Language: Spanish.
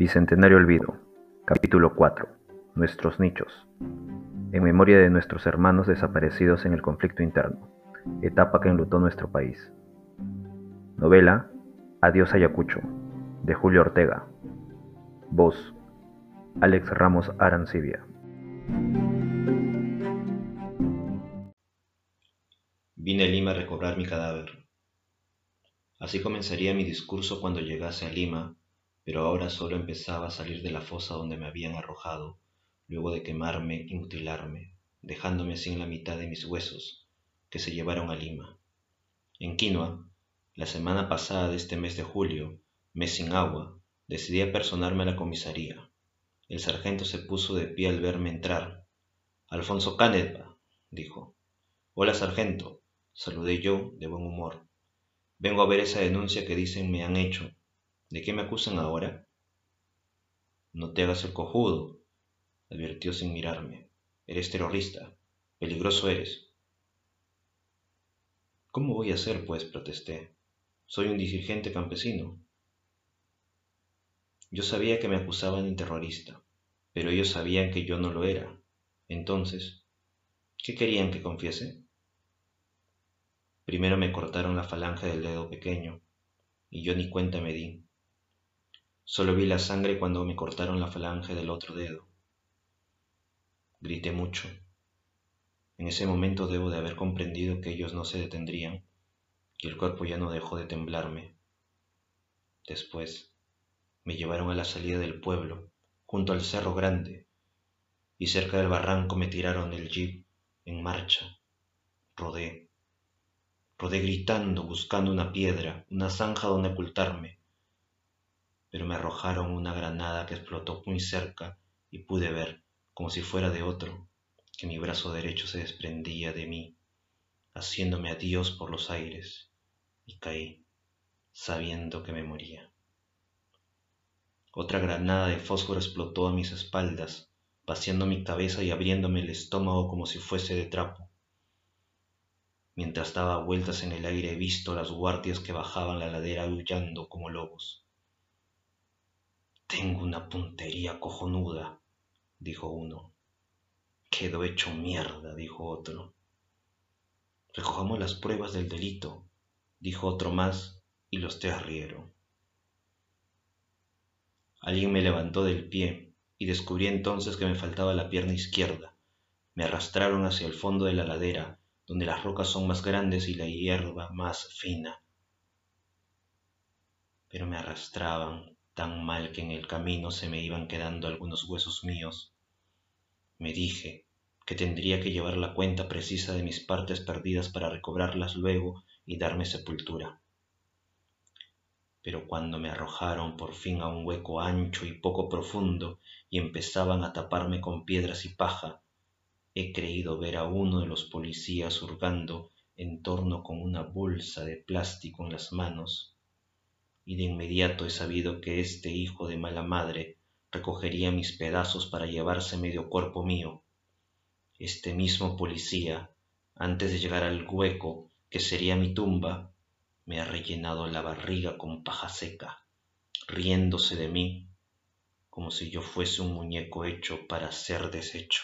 Bicentenario Olvido, capítulo 4. Nuestros nichos. En memoria de nuestros hermanos desaparecidos en el conflicto interno, etapa que enlutó nuestro país. Novela Adiós Ayacucho, de Julio Ortega. Voz Alex Ramos Arancibia. Vine a Lima a recobrar mi cadáver. Así comenzaría mi discurso cuando llegase a Lima pero ahora solo empezaba a salir de la fosa donde me habían arrojado, luego de quemarme y mutilarme, dejándome sin la mitad de mis huesos, que se llevaron a Lima. En Quinoa, la semana pasada de este mes de julio, mes sin agua, decidí apersonarme a la comisaría. El sargento se puso de pie al verme entrar. Alfonso Canepa, dijo. Hola, sargento, saludé yo de buen humor. Vengo a ver esa denuncia que dicen me han hecho ¿De qué me acusan ahora? No te hagas el cojudo, advirtió sin mirarme. Eres terrorista. Peligroso eres. ¿Cómo voy a ser, pues? protesté. Soy un dirigente campesino. Yo sabía que me acusaban de terrorista, pero ellos sabían que yo no lo era. Entonces, ¿qué querían que confiese? Primero me cortaron la falange del dedo pequeño, y yo ni cuenta me di. Solo vi la sangre cuando me cortaron la falange del otro dedo. Grité mucho. En ese momento debo de haber comprendido que ellos no se detendrían y el cuerpo ya no dejó de temblarme. Después me llevaron a la salida del pueblo, junto al Cerro Grande, y cerca del barranco me tiraron el jeep en marcha. Rodé. Rodé gritando, buscando una piedra, una zanja donde ocultarme pero me arrojaron una granada que explotó muy cerca y pude ver, como si fuera de otro, que mi brazo derecho se desprendía de mí, haciéndome adiós por los aires, y caí, sabiendo que me moría. Otra granada de fósforo explotó a mis espaldas, vaciando mi cabeza y abriéndome el estómago como si fuese de trapo. Mientras daba vueltas en el aire he visto las guardias que bajaban la ladera aullando como lobos. Tengo una puntería cojonuda, dijo uno. Quedó hecho mierda, dijo otro. Recojamos las pruebas del delito, dijo otro más, y los tres rieron. Alguien me levantó del pie y descubrí entonces que me faltaba la pierna izquierda. Me arrastraron hacia el fondo de la ladera, donde las rocas son más grandes y la hierba más fina. Pero me arrastraban tan mal que en el camino se me iban quedando algunos huesos míos. Me dije que tendría que llevar la cuenta precisa de mis partes perdidas para recobrarlas luego y darme sepultura. Pero cuando me arrojaron por fin a un hueco ancho y poco profundo y empezaban a taparme con piedras y paja, he creído ver a uno de los policías hurgando en torno con una bolsa de plástico en las manos y de inmediato he sabido que este hijo de mala madre recogería mis pedazos para llevarse medio cuerpo mío. Este mismo policía, antes de llegar al hueco que sería mi tumba, me ha rellenado la barriga con paja seca, riéndose de mí como si yo fuese un muñeco hecho para ser deshecho.